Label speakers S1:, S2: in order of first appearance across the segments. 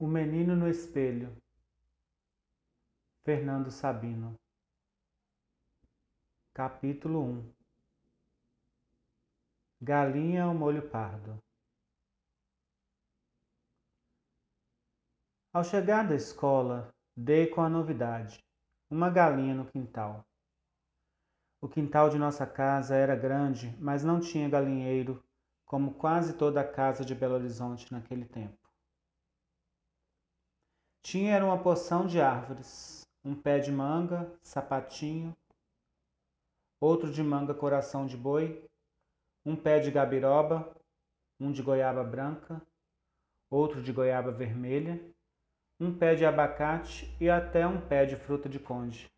S1: O Menino no Espelho, Fernando Sabino. Capítulo 1 Galinha ao molho pardo. Ao chegar da escola, dei com a novidade: uma galinha no quintal. O quintal de nossa casa era grande, mas não tinha galinheiro, como quase toda a casa de Belo Horizonte naquele tempo. Tinha era uma porção de árvores, um pé de manga, sapatinho, outro de manga coração de boi, um pé de gabiroba, um de goiaba branca, outro de goiaba vermelha, um pé de abacate e até um pé de fruta de conde.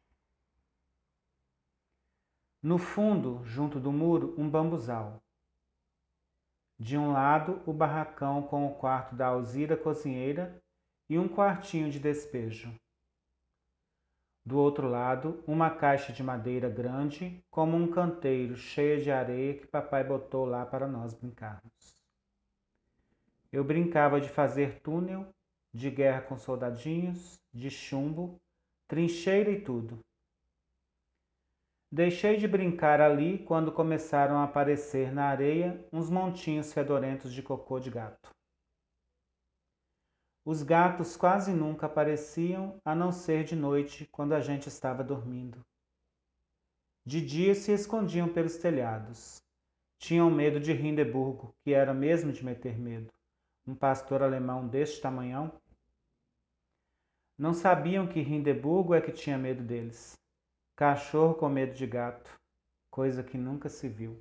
S1: No fundo, junto do muro, um bambuzal. De um lado, o barracão com o quarto da Alzira cozinheira e um quartinho de despejo. Do outro lado, uma caixa de madeira grande, como um canteiro cheia de areia que papai botou lá para nós brincarmos. Eu brincava de fazer túnel, de guerra com soldadinhos, de chumbo, trincheira e tudo. Deixei de brincar ali quando começaram a aparecer na areia uns montinhos fedorentos de cocô de gato. Os gatos quase nunca apareciam, a não ser de noite, quando a gente estava dormindo. De dia se escondiam pelos telhados. Tinham medo de Hindeburgo, que era mesmo de meter medo. Um pastor alemão deste tamanhão. Não sabiam que Hindeburgo é que tinha medo deles. Cachorro com medo de gato, coisa que nunca se viu.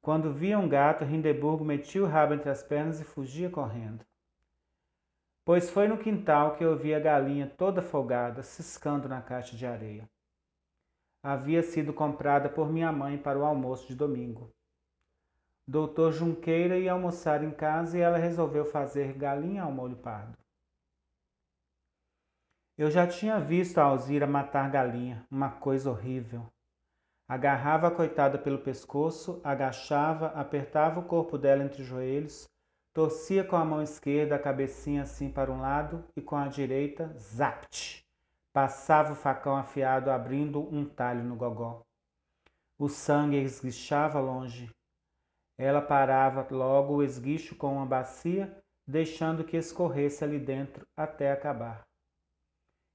S1: Quando via um gato, Hindeburgo metia o rabo entre as pernas e fugia correndo. Pois foi no quintal que eu vi a galinha toda folgada, ciscando na caixa de areia. Havia sido comprada por minha mãe para o almoço de domingo. Doutor Junqueira ia almoçar em casa e ela resolveu fazer galinha ao molho pardo. Eu já tinha visto a Alzira matar galinha, uma coisa horrível. Agarrava a coitada pelo pescoço, agachava, apertava o corpo dela entre os joelhos, torcia com a mão esquerda a cabecinha assim para um lado e com a direita, zapt! Passava o facão afiado abrindo um talho no gogó. O sangue esguichava longe. Ela parava logo o esguicho com uma bacia, deixando que escorresse ali dentro até acabar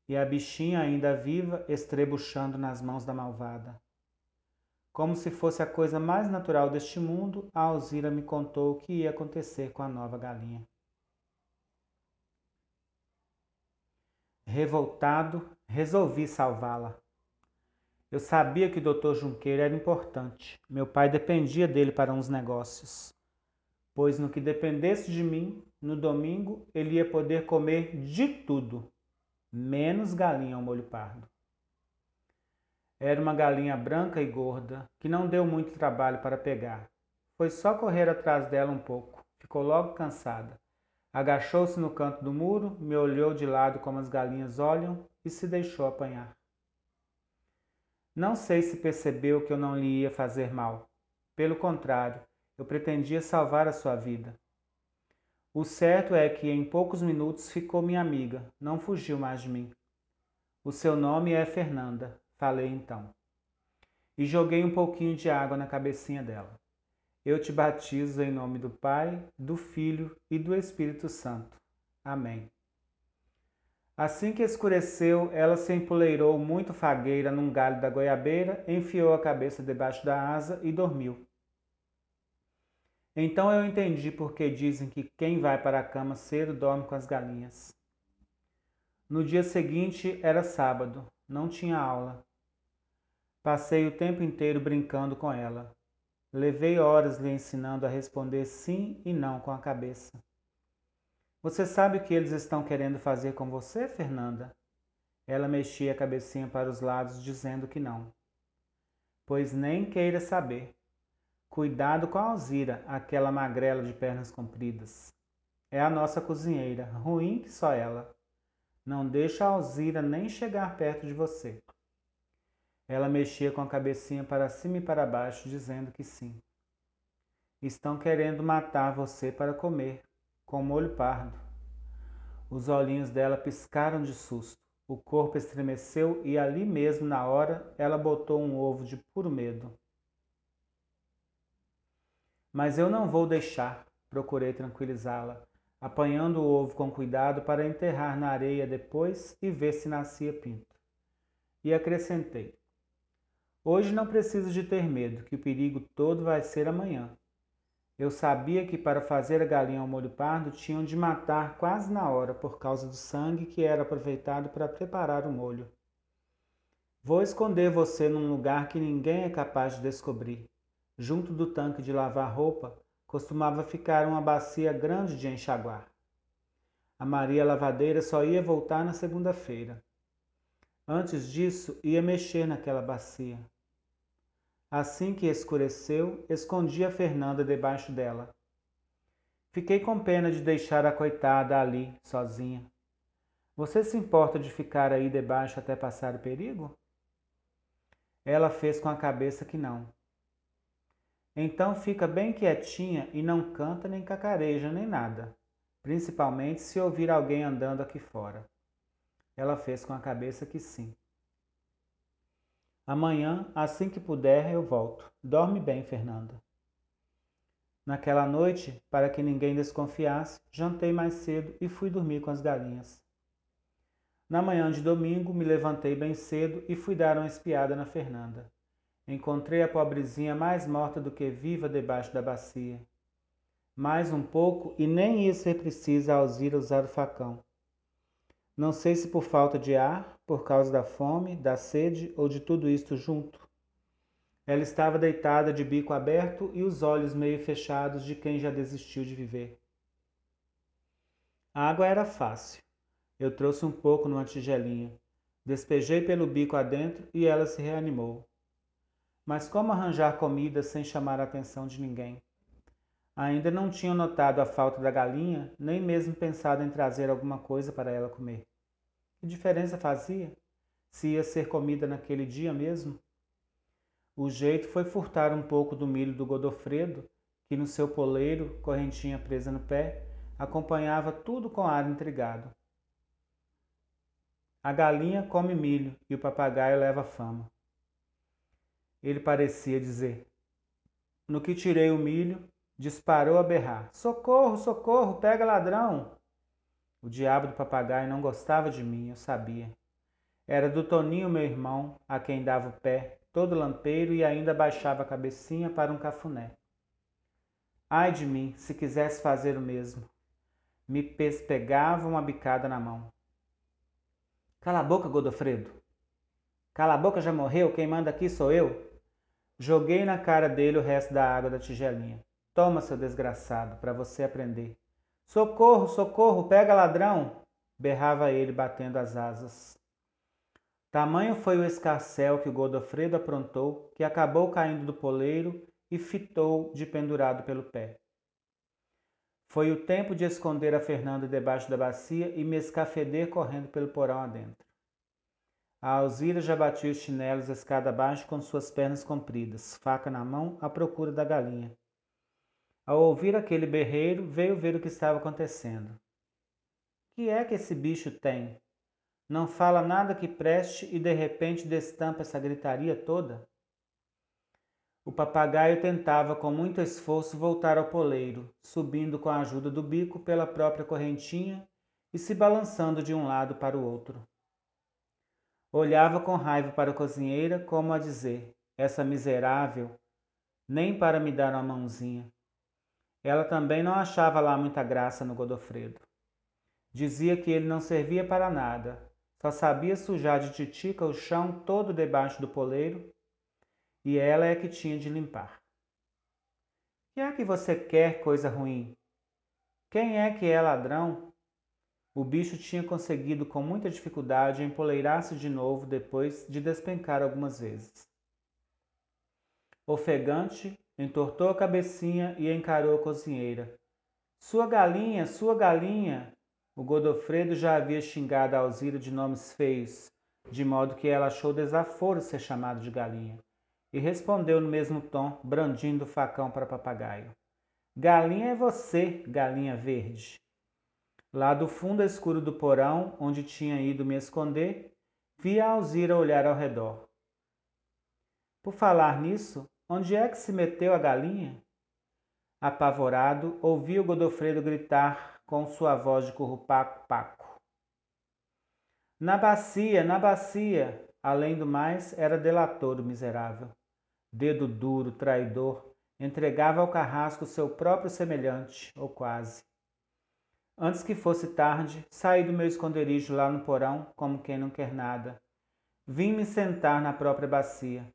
S1: e a bichinha ainda viva estrebuchando nas mãos da malvada. Como se fosse a coisa mais natural deste mundo, a Alzira me contou o que ia acontecer com a nova galinha. Revoltado, resolvi salvá-la. Eu sabia que o Dr. Junqueira era importante. Meu pai dependia dele para uns negócios. Pois no que dependesse de mim, no domingo, ele ia poder comer de tudo, menos galinha ao molho pardo. Era uma galinha branca e gorda, que não deu muito trabalho para pegar. Foi só correr atrás dela um pouco. Ficou logo cansada. Agachou-se no canto do muro, me olhou de lado como as galinhas olham e se deixou apanhar. Não sei se percebeu que eu não lhe ia fazer mal. Pelo contrário, eu pretendia salvar a sua vida. O certo é que em poucos minutos ficou minha amiga, não fugiu mais de mim. O seu nome é Fernanda, falei então. E joguei um pouquinho de água na cabecinha dela. Eu te batizo em nome do Pai, do Filho e do Espírito Santo. Amém. Assim que escureceu, ela se empoleirou muito fagueira num galho da goiabeira, enfiou a cabeça debaixo da asa e dormiu. Então eu entendi porque dizem que quem vai para a cama cedo dorme com as galinhas. No dia seguinte era sábado, não tinha aula. Passei o tempo inteiro brincando com ela. Levei horas lhe ensinando a responder sim e não com a cabeça. Você sabe o que eles estão querendo fazer com você, Fernanda? Ela mexia a cabecinha para os lados, dizendo que não. Pois nem queira saber. Cuidado com a Alzira, aquela magrela de pernas compridas. É a nossa cozinheira, ruim que só ela. Não deixa a Alzira nem chegar perto de você. Ela mexia com a cabecinha para cima e para baixo, dizendo que sim. Estão querendo matar você para comer, com molho pardo. Os olhinhos dela piscaram de susto. O corpo estremeceu e ali mesmo, na hora, ela botou um ovo de puro medo. Mas eu não vou deixar, procurei tranquilizá-la, apanhando o ovo com cuidado para enterrar na areia depois e ver se nascia pinto. E acrescentei: Hoje não preciso de ter medo, que o perigo todo vai ser amanhã. Eu sabia que para fazer a galinha ao molho pardo tinham de matar quase na hora por causa do sangue que era aproveitado para preparar o molho. Vou esconder você num lugar que ninguém é capaz de descobrir. Junto do tanque de lavar roupa costumava ficar uma bacia grande de enxaguar. A Maria Lavadeira só ia voltar na segunda-feira. Antes disso, ia mexer naquela bacia. Assim que escureceu, escondi a Fernanda debaixo dela. Fiquei com pena de deixar a coitada ali, sozinha. Você se importa de ficar aí debaixo até passar o perigo? Ela fez com a cabeça que não. Então fica bem quietinha e não canta nem cacareja nem nada, principalmente se ouvir alguém andando aqui fora. Ela fez com a cabeça que sim. Amanhã, assim que puder, eu volto. Dorme bem, Fernanda. Naquela noite, para que ninguém desconfiasse, jantei mais cedo e fui dormir com as galinhas. Na manhã de domingo, me levantei bem cedo e fui dar uma espiada na Fernanda. Encontrei a pobrezinha mais morta do que viva debaixo da bacia. Mais um pouco e nem ia ser preciso a Alzira usar o facão. Não sei se por falta de ar, por causa da fome, da sede ou de tudo isto junto. Ela estava deitada de bico aberto e os olhos meio fechados de quem já desistiu de viver. A água era fácil. Eu trouxe um pouco numa tigelinha. Despejei pelo bico adentro e ela se reanimou. Mas como arranjar comida sem chamar a atenção de ninguém? Ainda não tinham notado a falta da galinha, nem mesmo pensado em trazer alguma coisa para ela comer. Que diferença fazia? Se ia ser comida naquele dia mesmo? O jeito foi furtar um pouco do milho do Godofredo, que no seu poleiro, correntinha presa no pé, acompanhava tudo com ar intrigado. A galinha come milho e o papagaio leva fama. Ele parecia dizer: No que tirei o milho, disparou a berrar: Socorro, socorro, pega ladrão! O diabo do papagaio não gostava de mim, eu sabia. Era do Toninho, meu irmão, a quem dava o pé, todo lampeiro e ainda baixava a cabecinha para um cafuné. Ai de mim, se quisesse fazer o mesmo. Me pespegava uma bicada na mão. Cala a boca, Godofredo. Cala a boca, já morreu, quem manda aqui sou eu. Joguei na cara dele o resto da água da tigelinha. Toma, seu desgraçado, para você aprender. Socorro, socorro, pega ladrão! berrava ele, batendo as asas. Tamanho foi o escarcel que Godofredo aprontou, que acabou caindo do poleiro e fitou de pendurado pelo pé. Foi o tempo de esconder a Fernanda debaixo da bacia e me escafeder correndo pelo porão adentro. A Alzira já batia os chinelos escada abaixo com suas pernas compridas, faca na mão, à procura da galinha. Ao ouvir aquele berreiro, veio ver o que estava acontecendo. Que é que esse bicho tem? Não fala nada que preste e de repente destampa essa gritaria toda? O papagaio tentava com muito esforço voltar ao poleiro, subindo com a ajuda do bico pela própria correntinha e se balançando de um lado para o outro. Olhava com raiva para a cozinheira, como a dizer: essa miserável, nem para me dar uma mãozinha. Ela também não achava lá muita graça no Godofredo. Dizia que ele não servia para nada, só sabia sujar de titica o chão todo debaixo do poleiro e ela é que tinha de limpar. Que é que você quer, coisa ruim? Quem é que é ladrão? O bicho tinha conseguido com muita dificuldade empoleirar-se de novo depois de despencar algumas vezes. Ofegante, entortou a cabecinha e encarou a cozinheira. Sua galinha, sua galinha! O Godofredo já havia xingado a Alzira de nomes feios, de modo que ela achou desaforo ser chamado de galinha, e respondeu no mesmo tom, brandindo o facão para papagaio. Galinha é você, galinha verde. Lá do fundo escuro do porão, onde tinha ido me esconder, vi a Alzira olhar ao redor. Por falar nisso, onde é que se meteu a galinha? Apavorado, ouvi o Godofredo gritar com sua voz de currupaco-paco. Na bacia, na bacia! Além do mais, era delator o miserável. Dedo duro, traidor, entregava ao carrasco seu próprio semelhante, ou quase. Antes que fosse tarde, saí do meu esconderijo lá no porão, como quem não quer nada. Vim me sentar na própria bacia.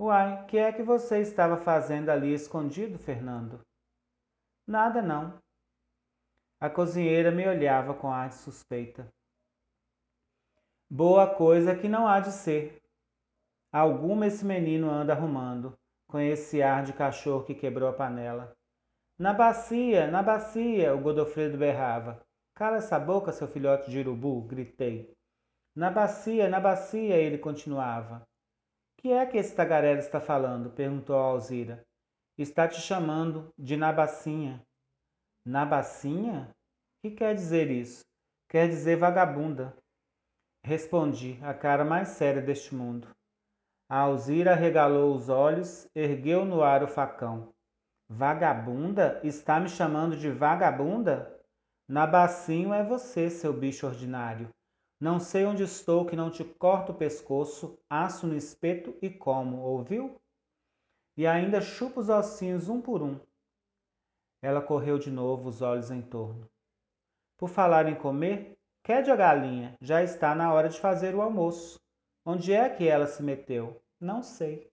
S1: Uai, que é que você estava fazendo ali escondido, Fernando? Nada não. A cozinheira me olhava com ar de suspeita. Boa coisa que não há de ser. Alguma esse menino anda arrumando, com esse ar de cachorro que quebrou a panela. Na bacia, na bacia, o Godofredo berrava. Cala essa boca, seu filhote de urubu, gritei. Na bacia, na bacia, ele continuava. Que é que esse tagarela está falando? perguntou a Alzira. Está te chamando de Nabacinha. Nabacinha? Que quer dizer isso? Quer dizer vagabunda. Respondi, a cara mais séria deste mundo. A Alzira regalou os olhos, ergueu no ar o facão. Vagabunda? Está me chamando de vagabunda? Nabacinho é você, seu bicho ordinário. Não sei onde estou que não te corto o pescoço, aço no espeto e como, ouviu? E ainda chupa os ossinhos um por um. Ela correu de novo, os olhos em torno. Por falar em comer, quede a galinha, já está na hora de fazer o almoço. Onde é que ela se meteu? Não sei.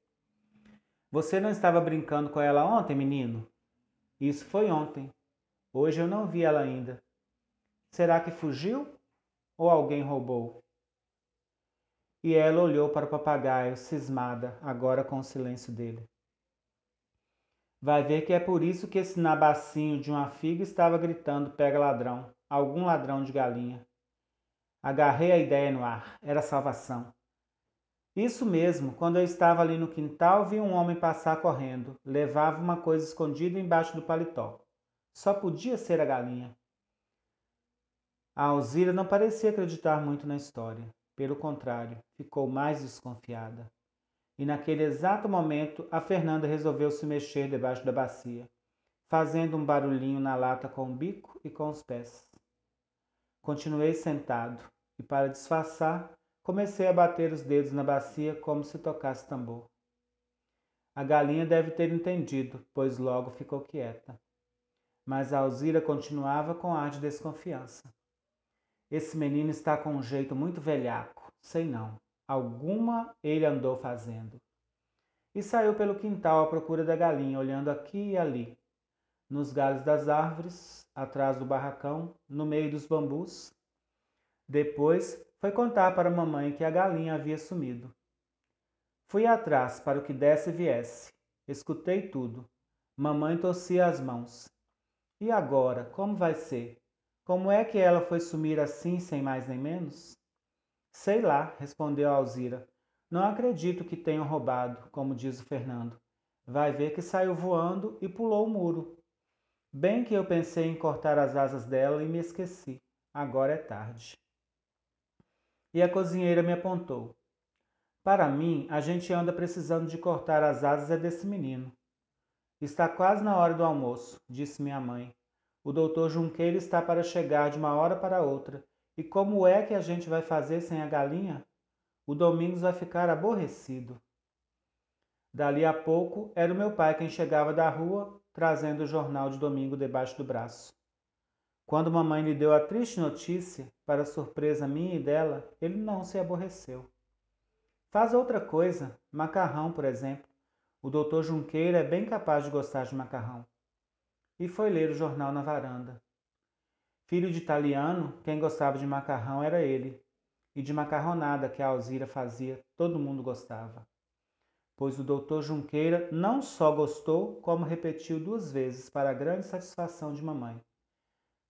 S1: Você não estava brincando com ela ontem, menino? Isso foi ontem. Hoje eu não vi ela ainda. Será que fugiu? Ou alguém roubou? E ela olhou para o papagaio, cismada, agora com o silêncio dele. Vai ver que é por isso que esse nabacinho de uma figa estava gritando: pega ladrão, algum ladrão de galinha. Agarrei a ideia no ar, era salvação. Isso mesmo, quando eu estava ali no quintal, vi um homem passar correndo. Levava uma coisa escondida embaixo do paletó. Só podia ser a galinha. A Alzira não parecia acreditar muito na história. Pelo contrário, ficou mais desconfiada. E naquele exato momento, a Fernanda resolveu se mexer debaixo da bacia, fazendo um barulhinho na lata com o bico e com os pés. Continuei sentado e, para disfarçar, comecei a bater os dedos na bacia como se tocasse tambor. A galinha deve ter entendido, pois logo ficou quieta. Mas a Alzira continuava com ar de desconfiança. Esse menino está com um jeito muito velhaco. Sei não. Alguma ele andou fazendo. E saiu pelo quintal à procura da galinha, olhando aqui e ali. Nos galhos das árvores, atrás do barracão, no meio dos bambus. Depois foi contar para a mamãe que a galinha havia sumido. Fui atrás para o que desse e viesse. Escutei tudo. Mamãe torcia as mãos. E agora, como vai ser? Como é que ela foi sumir assim, sem mais nem menos? Sei lá, respondeu Alzira. Não acredito que tenham roubado, como diz o Fernando. Vai ver que saiu voando e pulou o muro. Bem que eu pensei em cortar as asas dela e me esqueci. Agora é tarde. E a cozinheira me apontou. Para mim, a gente anda precisando de cortar as asas é desse menino. Está quase na hora do almoço, disse minha mãe. O doutor Junqueira está para chegar de uma hora para outra. E como é que a gente vai fazer sem a galinha? O Domingos vai ficar aborrecido. Dali a pouco, era o meu pai quem chegava da rua, trazendo o jornal de domingo debaixo do braço. Quando mamãe lhe deu a triste notícia, para surpresa minha e dela, ele não se aborreceu. Faz outra coisa, macarrão, por exemplo. O doutor Junqueira é bem capaz de gostar de macarrão e foi ler o jornal na varanda. Filho de italiano, quem gostava de macarrão era ele, e de macarronada que a Alzira fazia, todo mundo gostava. Pois o doutor Junqueira não só gostou, como repetiu duas vezes, para a grande satisfação de mamãe.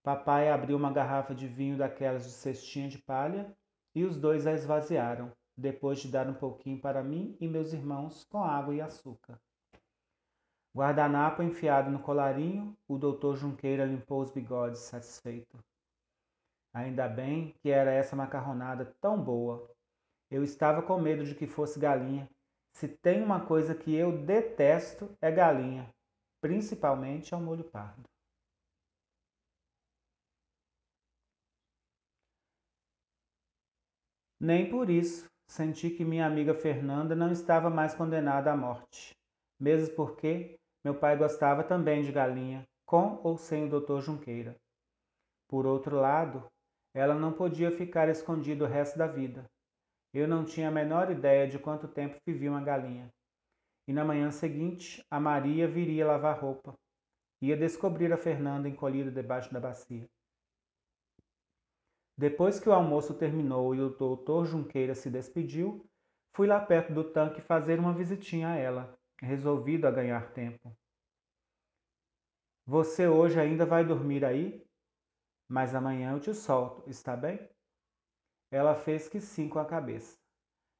S1: Papai abriu uma garrafa de vinho daquelas de cestinha de palha e os dois a esvaziaram, depois de dar um pouquinho para mim e meus irmãos com água e açúcar. Guardanapo enfiado no colarinho, o doutor Junqueira limpou os bigodes, satisfeito. Ainda bem que era essa macarronada tão boa. Eu estava com medo de que fosse galinha. Se tem uma coisa que eu detesto é galinha, principalmente ao molho pardo. Nem por isso senti que minha amiga Fernanda não estava mais condenada à morte, mesmo porque meu pai gostava também de galinha, com ou sem o Dr. Junqueira. Por outro lado, ela não podia ficar escondida o resto da vida. Eu não tinha a menor ideia de quanto tempo vivia uma galinha. E na manhã seguinte, a Maria viria lavar roupa. Ia descobrir a Fernanda encolhida debaixo da bacia. Depois que o almoço terminou e o doutor Junqueira se despediu, fui lá perto do tanque fazer uma visitinha a ela, resolvido a ganhar tempo. Você hoje ainda vai dormir aí? Mas amanhã eu te solto, está bem? Ela fez que sim com a cabeça.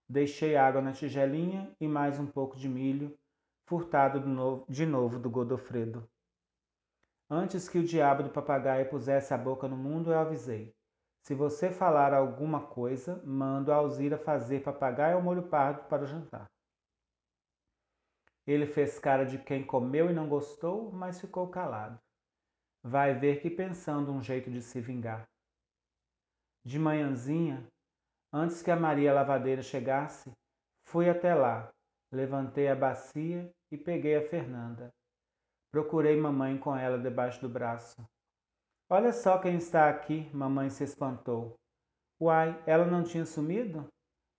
S1: Deixei água na tigelinha e mais um pouco de milho, furtado de novo do Godofredo. Antes que o diabo do papagaio pusesse a boca no mundo, eu avisei. Se você falar alguma coisa, mando a Alzira fazer papagaio ao molho pardo para o jantar. Ele fez cara de quem comeu e não gostou, mas ficou calado. Vai ver que pensando um jeito de se vingar. De manhãzinha, antes que a Maria Lavadeira chegasse, fui até lá, levantei a bacia e peguei a Fernanda. Procurei mamãe com ela debaixo do braço. Olha só quem está aqui, mamãe se espantou. Uai, ela não tinha sumido?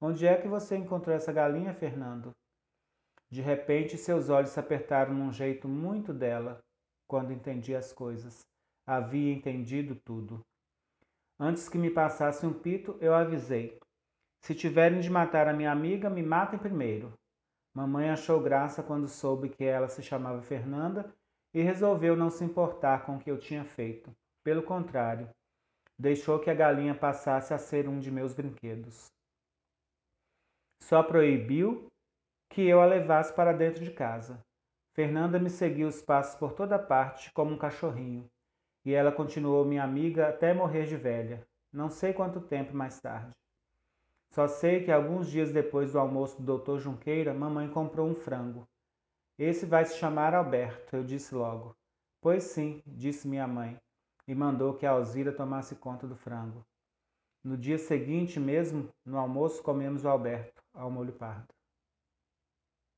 S1: Onde é que você encontrou essa galinha, Fernando? De repente, seus olhos se apertaram num jeito muito dela, quando entendi as coisas. Havia entendido tudo. Antes que me passasse um pito, eu avisei. Se tiverem de matar a minha amiga, me matem primeiro. Mamãe achou graça quando soube que ela se chamava Fernanda e resolveu não se importar com o que eu tinha feito. Pelo contrário, deixou que a galinha passasse a ser um de meus brinquedos. Só proibiu que eu a levasse para dentro de casa. Fernanda me seguiu os passos por toda parte como um cachorrinho, e ela continuou minha amiga até morrer de velha, não sei quanto tempo mais tarde. Só sei que alguns dias depois do almoço do Dr. Junqueira, mamãe comprou um frango. Esse vai se chamar Alberto, eu disse logo. Pois sim, disse minha mãe e mandou que a Alzira tomasse conta do frango. No dia seguinte mesmo, no almoço, comemos o Alberto, ao molho pardo.